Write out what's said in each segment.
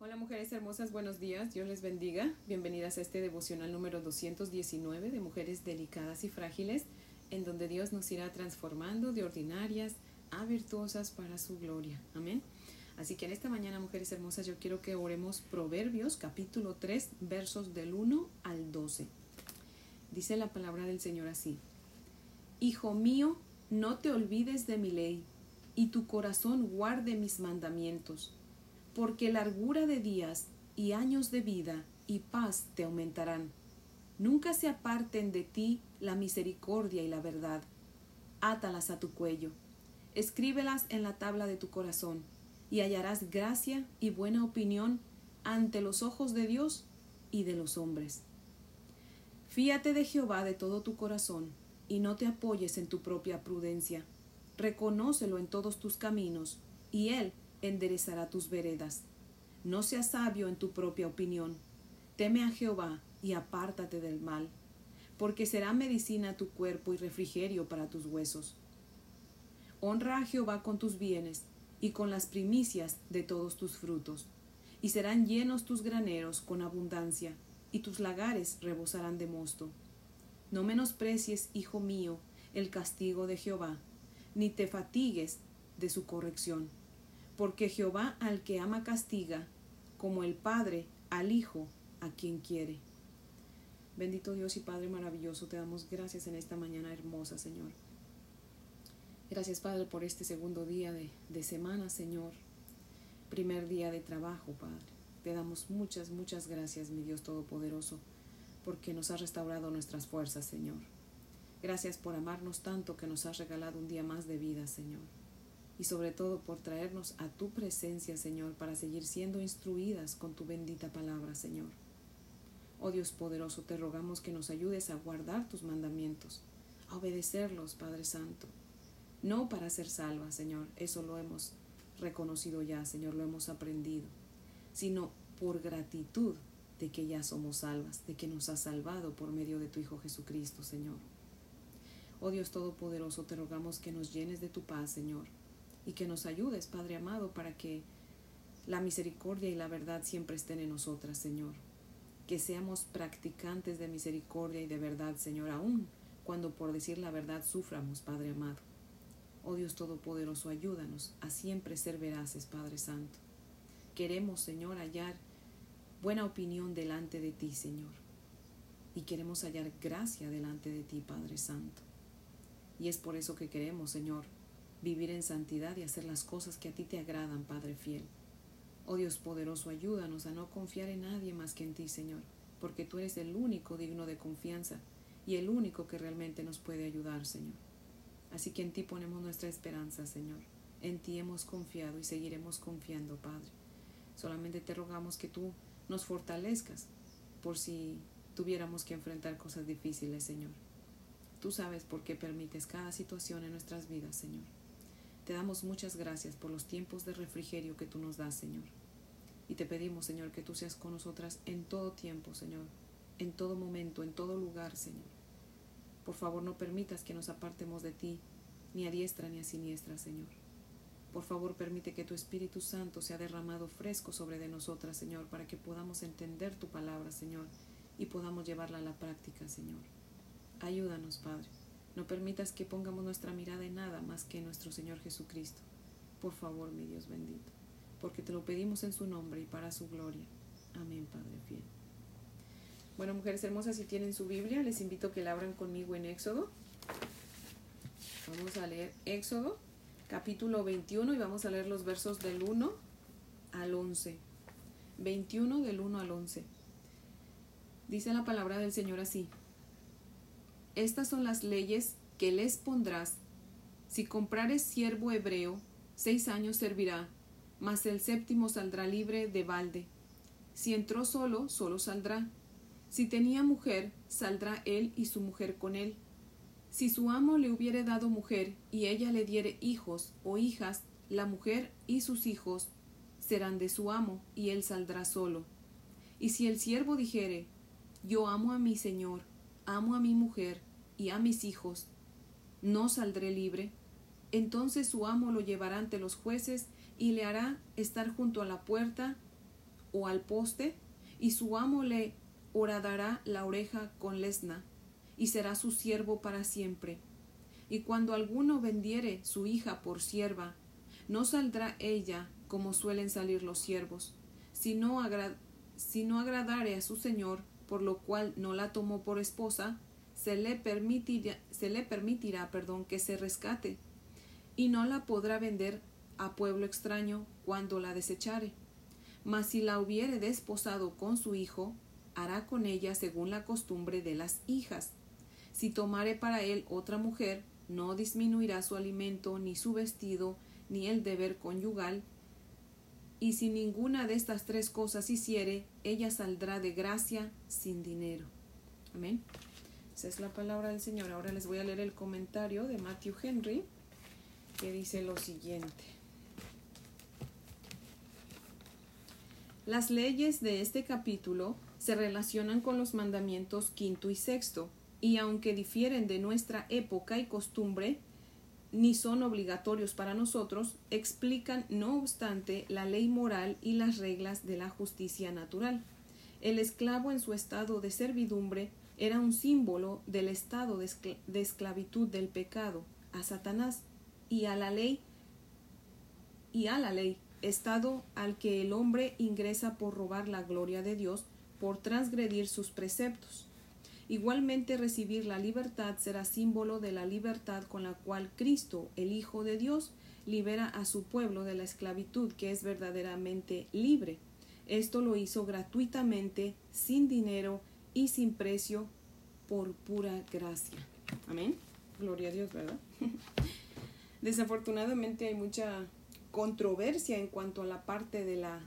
Hola mujeres hermosas, buenos días, Dios les bendiga. Bienvenidas a este devocional número 219 de Mujeres Delicadas y Frágiles, en donde Dios nos irá transformando de ordinarias a virtuosas para su gloria. Amén. Así que en esta mañana, mujeres hermosas, yo quiero que oremos Proverbios capítulo 3, versos del 1 al 12. Dice la palabra del Señor así. Hijo mío, no te olvides de mi ley, y tu corazón guarde mis mandamientos porque largura de días y años de vida y paz te aumentarán. Nunca se aparten de ti la misericordia y la verdad. Átalas a tu cuello, escríbelas en la tabla de tu corazón, y hallarás gracia y buena opinión ante los ojos de Dios y de los hombres. Fíate de Jehová de todo tu corazón, y no te apoyes en tu propia prudencia. Reconócelo en todos tus caminos, y Él enderezará tus veredas. No seas sabio en tu propia opinión. Teme a Jehová y apártate del mal, porque será medicina tu cuerpo y refrigerio para tus huesos. Honra a Jehová con tus bienes y con las primicias de todos tus frutos, y serán llenos tus graneros con abundancia, y tus lagares rebosarán de mosto. No menosprecies, hijo mío, el castigo de Jehová, ni te fatigues de su corrección porque Jehová al que ama castiga, como el Padre al Hijo a quien quiere. Bendito Dios y Padre maravilloso, te damos gracias en esta mañana hermosa, Señor. Gracias, Padre, por este segundo día de, de semana, Señor. Primer día de trabajo, Padre. Te damos muchas, muchas gracias, mi Dios Todopoderoso, porque nos has restaurado nuestras fuerzas, Señor. Gracias por amarnos tanto que nos has regalado un día más de vida, Señor y sobre todo por traernos a tu presencia, Señor, para seguir siendo instruidas con tu bendita palabra, Señor. Oh Dios poderoso, te rogamos que nos ayudes a guardar tus mandamientos, a obedecerlos, Padre Santo. No para ser salvas, Señor, eso lo hemos reconocido ya, Señor, lo hemos aprendido, sino por gratitud de que ya somos salvas, de que nos has salvado por medio de tu Hijo Jesucristo, Señor. Oh Dios Todopoderoso, te rogamos que nos llenes de tu paz, Señor, y que nos ayudes, Padre amado, para que la misericordia y la verdad siempre estén en nosotras, Señor. Que seamos practicantes de misericordia y de verdad, Señor, aún cuando por decir la verdad suframos, Padre amado. Oh Dios Todopoderoso, ayúdanos a siempre ser veraces, Padre Santo. Queremos, Señor, hallar buena opinión delante de ti, Señor. Y queremos hallar gracia delante de ti, Padre Santo. Y es por eso que queremos, Señor, vivir en santidad y hacer las cosas que a ti te agradan, Padre fiel. Oh Dios poderoso, ayúdanos a no confiar en nadie más que en ti, Señor, porque tú eres el único digno de confianza y el único que realmente nos puede ayudar, Señor. Así que en ti ponemos nuestra esperanza, Señor. En ti hemos confiado y seguiremos confiando, Padre. Solamente te rogamos que tú nos fortalezcas por si tuviéramos que enfrentar cosas difíciles, Señor. Tú sabes por qué permites cada situación en nuestras vidas, Señor. Te damos muchas gracias por los tiempos de refrigerio que tú nos das, Señor. Y te pedimos, Señor, que tú seas con nosotras en todo tiempo, Señor, en todo momento, en todo lugar, Señor. Por favor, no permitas que nos apartemos de ti, ni a diestra ni a siniestra, Señor. Por favor, permite que tu Espíritu Santo sea derramado fresco sobre de nosotras, Señor, para que podamos entender tu palabra, Señor, y podamos llevarla a la práctica, Señor. Ayúdanos, Padre. No permitas que pongamos nuestra mirada en nada más que en nuestro Señor Jesucristo. Por favor, mi Dios bendito, porque te lo pedimos en su nombre y para su gloria. Amén, Padre fiel. Bueno, mujeres hermosas, si tienen su Biblia, les invito a que la abran conmigo en Éxodo. Vamos a leer Éxodo, capítulo 21, y vamos a leer los versos del 1 al 11. 21 del 1 al 11. Dice la palabra del Señor así. Estas son las leyes que les pondrás. Si comprares siervo hebreo, seis años servirá, mas el séptimo saldrá libre de balde. Si entró solo, solo saldrá. Si tenía mujer, saldrá él y su mujer con él. Si su amo le hubiere dado mujer y ella le diere hijos o hijas, la mujer y sus hijos serán de su amo y él saldrá solo. Y si el siervo dijere, yo amo a mi señor, amo a mi mujer, y a mis hijos, no saldré libre. Entonces su amo lo llevará ante los jueces y le hará estar junto a la puerta o al poste, y su amo le horadará la oreja con lesna, y será su siervo para siempre. Y cuando alguno vendiere su hija por sierva, no saldrá ella como suelen salir los siervos, si no, si no agradare a su señor, por lo cual no la tomó por esposa, se le permitirá, se le permitirá perdón, que se rescate, y no la podrá vender a pueblo extraño cuando la desechare. Mas si la hubiere desposado con su hijo, hará con ella según la costumbre de las hijas. Si tomare para él otra mujer, no disminuirá su alimento, ni su vestido, ni el deber conyugal, y si ninguna de estas tres cosas hiciere, ella saldrá de gracia sin dinero. Amén. Esa es la palabra del Señor. Ahora les voy a leer el comentario de Matthew Henry, que dice lo siguiente. Las leyes de este capítulo se relacionan con los mandamientos quinto y sexto, y aunque difieren de nuestra época y costumbre, ni son obligatorios para nosotros, explican, no obstante, la ley moral y las reglas de la justicia natural. El esclavo en su estado de servidumbre era un símbolo del estado de, esclavitud del pecado a Satanás y a la ley y a la ley, estado al que el hombre ingresa por robar la gloria de Dios, por transgredir sus preceptos. Igualmente recibir la libertad será símbolo de la libertad con la cual Cristo, el Hijo de Dios, libera a su pueblo de la esclavitud que es verdaderamente libre. Esto lo hizo gratuitamente, sin dinero y sin precio, por pura gracia. Amén. Gloria a Dios, ¿verdad? Desafortunadamente hay mucha controversia en cuanto a la parte de la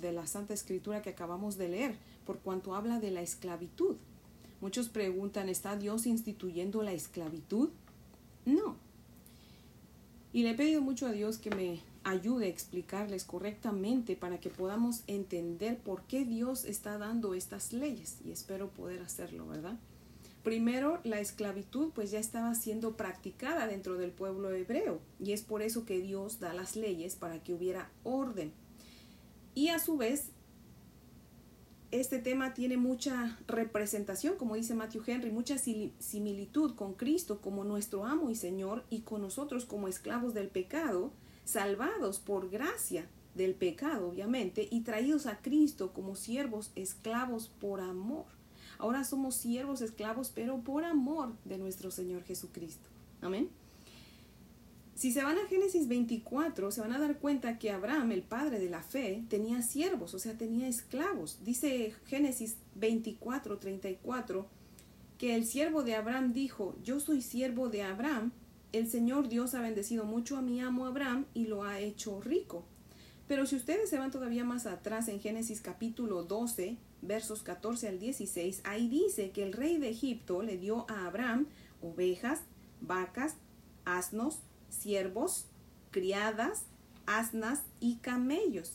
de la Santa Escritura que acabamos de leer, por cuanto habla de la esclavitud. Muchos preguntan, ¿está Dios instituyendo la esclavitud? No. Y le he pedido mucho a Dios que me ayude a explicarles correctamente para que podamos entender por qué Dios está dando estas leyes y espero poder hacerlo, ¿verdad? Primero, la esclavitud pues ya estaba siendo practicada dentro del pueblo hebreo y es por eso que Dios da las leyes para que hubiera orden. Y a su vez, este tema tiene mucha representación, como dice Matthew Henry, mucha similitud con Cristo como nuestro amo y Señor y con nosotros como esclavos del pecado, salvados por gracia del pecado, obviamente, y traídos a Cristo como siervos esclavos por amor. Ahora somos siervos esclavos, pero por amor de nuestro Señor Jesucristo. Amén. Si se van a Génesis 24, se van a dar cuenta que Abraham, el padre de la fe, tenía siervos, o sea, tenía esclavos. Dice Génesis 24, 34, que el siervo de Abraham dijo, yo soy siervo de Abraham, el Señor Dios ha bendecido mucho a mi amo Abraham y lo ha hecho rico. Pero si ustedes se van todavía más atrás en Génesis capítulo 12, versos 14 al 16, ahí dice que el rey de Egipto le dio a Abraham ovejas, vacas, asnos, siervos, criadas, asnas y camellos.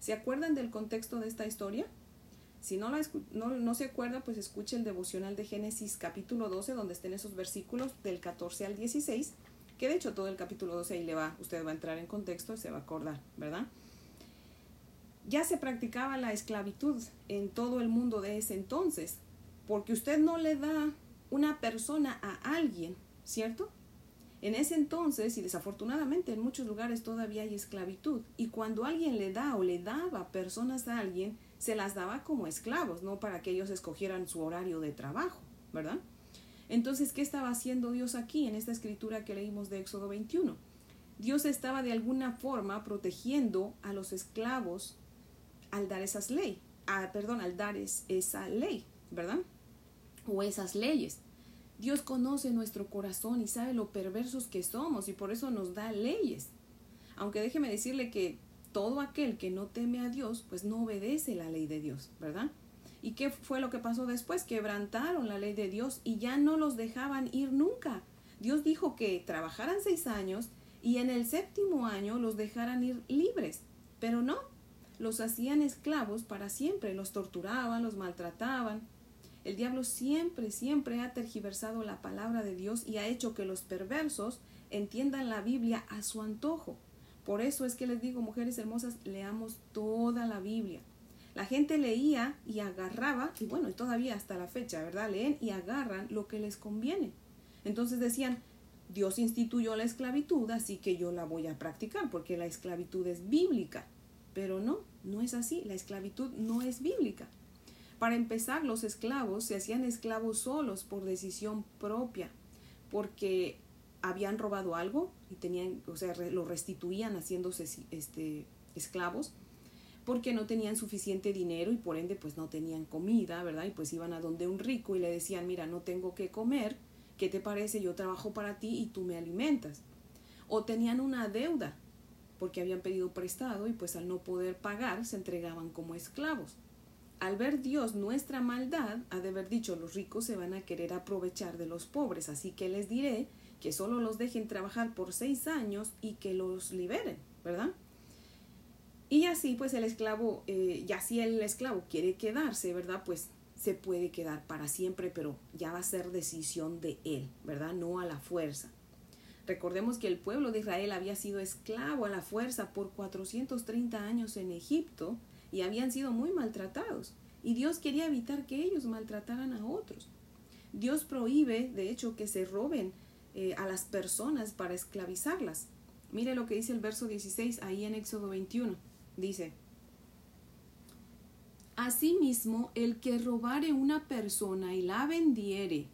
¿Se acuerdan del contexto de esta historia? Si no, no, se acuerda, pues escuche el devocional de Génesis capítulo 12, donde estén esos versículos del 14 al 16, que de hecho todo el capítulo 12 ahí le va, usted va a entrar en contexto y se va a acordar, ¿verdad? Ya se practicaba la esclavitud en todo el mundo de ese entonces, porque usted no le da una persona a alguien, ¿cierto? En ese entonces, y desafortunadamente en muchos lugares todavía hay esclavitud, y cuando alguien le da o le daba personas a alguien, se las daba como esclavos, no para que ellos escogieran su horario de trabajo, ¿verdad? Entonces, ¿qué estaba haciendo Dios aquí en esta escritura que leímos de Éxodo 21? Dios estaba de alguna forma protegiendo a los esclavos al dar esas leyes, perdón, al dar esa ley, ¿verdad? O esas leyes. Dios conoce nuestro corazón y sabe lo perversos que somos y por eso nos da leyes. Aunque déjeme decirle que todo aquel que no teme a Dios, pues no obedece la ley de Dios, ¿verdad? ¿Y qué fue lo que pasó después? Quebrantaron la ley de Dios y ya no los dejaban ir nunca. Dios dijo que trabajaran seis años y en el séptimo año los dejaran ir libres, pero no, los hacían esclavos para siempre, los torturaban, los maltrataban, el diablo siempre, siempre ha tergiversado la palabra de Dios y ha hecho que los perversos entiendan la Biblia a su antojo. Por eso es que les digo, mujeres hermosas, leamos toda la Biblia. La gente leía y agarraba, y bueno, y todavía hasta la fecha, ¿verdad? Leen y agarran lo que les conviene. Entonces decían, Dios instituyó la esclavitud, así que yo la voy a practicar, porque la esclavitud es bíblica. Pero no, no es así, la esclavitud no es bíblica. Para empezar, los esclavos se hacían esclavos solos por decisión propia, porque habían robado algo y tenían, o sea, lo restituían haciéndose este, esclavos porque no tenían suficiente dinero y por ende pues no tenían comida, ¿verdad? Y pues iban a donde un rico y le decían, mira, no tengo que comer, ¿qué te parece? Yo trabajo para ti y tú me alimentas. O tenían una deuda porque habían pedido prestado y pues al no poder pagar se entregaban como esclavos. Al ver Dios nuestra maldad, ha de haber dicho, los ricos se van a querer aprovechar de los pobres, así que les diré que solo los dejen trabajar por seis años y que los liberen, ¿verdad? Y así pues el esclavo, eh, ya si el esclavo quiere quedarse, ¿verdad? Pues se puede quedar para siempre, pero ya va a ser decisión de él, ¿verdad? No a la fuerza. Recordemos que el pueblo de Israel había sido esclavo a la fuerza por 430 años en Egipto y habían sido muy maltratados. Y Dios quería evitar que ellos maltrataran a otros. Dios prohíbe, de hecho, que se roben eh, a las personas para esclavizarlas. Mire lo que dice el verso 16 ahí en Éxodo 21. Dice, Asimismo, el que robare una persona y la vendiere,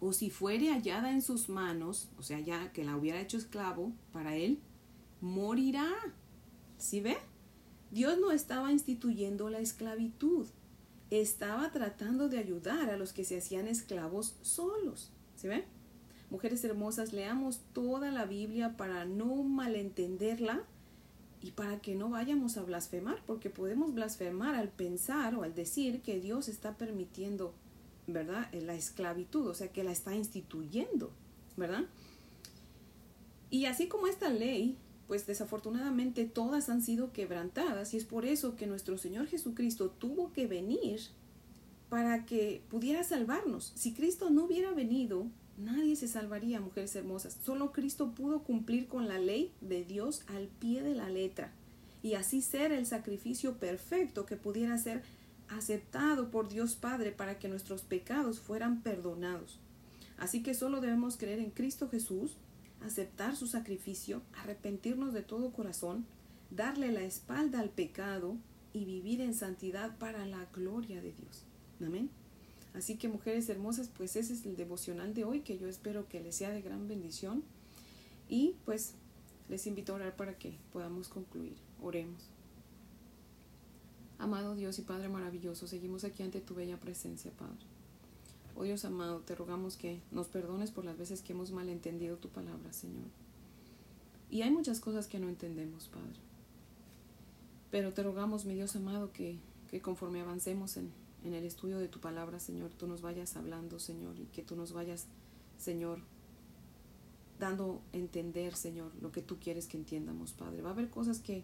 o si fuere hallada en sus manos, o sea, ya que la hubiera hecho esclavo para él, morirá. ¿Sí ve? Dios no estaba instituyendo la esclavitud, estaba tratando de ayudar a los que se hacían esclavos solos. ¿Sí ve? Mujeres hermosas, leamos toda la Biblia para no malentenderla y para que no vayamos a blasfemar, porque podemos blasfemar al pensar o al decir que Dios está permitiendo, ¿verdad? La esclavitud, o sea, que la está instituyendo, ¿verdad? Y así como esta ley, pues desafortunadamente todas han sido quebrantadas y es por eso que nuestro Señor Jesucristo tuvo que venir para que pudiera salvarnos. Si Cristo no hubiera venido, Nadie se salvaría, mujeres hermosas. Solo Cristo pudo cumplir con la ley de Dios al pie de la letra y así ser el sacrificio perfecto que pudiera ser aceptado por Dios Padre para que nuestros pecados fueran perdonados. Así que solo debemos creer en Cristo Jesús, aceptar su sacrificio, arrepentirnos de todo corazón, darle la espalda al pecado y vivir en santidad para la gloria de Dios. Amén. Así que mujeres hermosas, pues ese es el devocional de hoy que yo espero que les sea de gran bendición. Y pues les invito a orar para que podamos concluir. Oremos. Amado Dios y Padre maravilloso, seguimos aquí ante tu bella presencia, Padre. Oh Dios amado, te rogamos que nos perdones por las veces que hemos malentendido tu palabra, Señor. Y hay muchas cosas que no entendemos, Padre. Pero te rogamos, mi Dios amado, que, que conforme avancemos en, en el estudio de tu palabra, Señor, tú nos vayas hablando, Señor, y que tú nos vayas, Señor, dando a entender, Señor, lo que tú quieres que entiendamos, Padre. Va a haber cosas que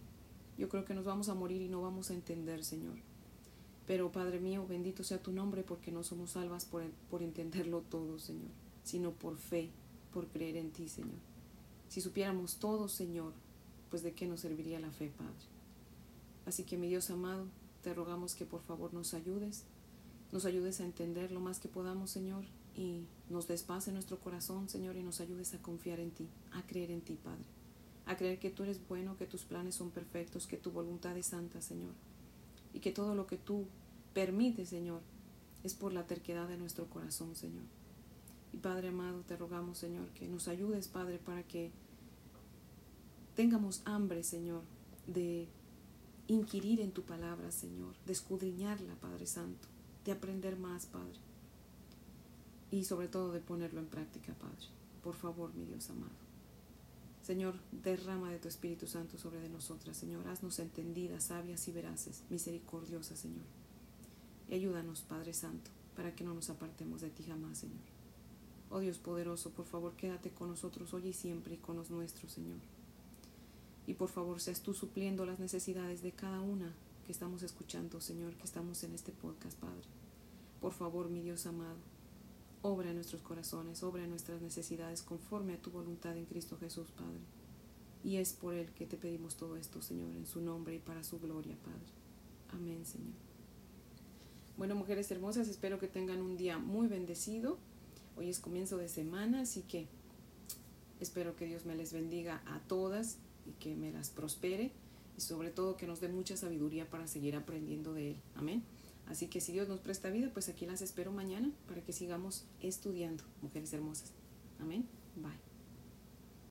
yo creo que nos vamos a morir y no vamos a entender, Señor. Pero, Padre mío, bendito sea tu nombre porque no somos salvas por, por entenderlo todo, Señor, sino por fe, por creer en ti, Señor. Si supiéramos todo, Señor, pues de qué nos serviría la fe, Padre. Así que, mi Dios amado, te rogamos que por favor nos ayudes nos ayudes a entender lo más que podamos, Señor, y nos despase nuestro corazón, Señor, y nos ayudes a confiar en ti, a creer en ti, Padre, a creer que tú eres bueno, que tus planes son perfectos, que tu voluntad es santa, Señor, y que todo lo que tú permites, Señor, es por la terquedad de nuestro corazón, Señor. Y Padre amado, te rogamos, Señor, que nos ayudes, Padre, para que tengamos hambre, Señor, de inquirir en tu palabra, Señor, de escudriñarla, Padre Santo de aprender más, Padre. Y sobre todo de ponerlo en práctica, Padre. Por favor, mi Dios amado. Señor, derrama de tu Espíritu Santo sobre de nosotras, Señor. Haznos entendidas, sabias y veraces, misericordiosas, Señor. Y ayúdanos, Padre Santo, para que no nos apartemos de ti jamás, Señor. Oh Dios poderoso, por favor, quédate con nosotros hoy y siempre y con los nuestros, Señor. Y por favor, seas tú supliendo las necesidades de cada una que estamos escuchando, Señor, que estamos en este podcast, Padre. Por favor, mi Dios amado, obra en nuestros corazones, obra en nuestras necesidades conforme a tu voluntad en Cristo Jesús, Padre. Y es por Él que te pedimos todo esto, Señor, en su nombre y para su gloria, Padre. Amén, Señor. Bueno, mujeres hermosas, espero que tengan un día muy bendecido. Hoy es comienzo de semana, así que espero que Dios me les bendiga a todas y que me las prospere sobre todo que nos dé mucha sabiduría para seguir aprendiendo de Él. Amén. Así que si Dios nos presta vida, pues aquí las espero mañana para que sigamos estudiando, mujeres hermosas. Amén. Bye.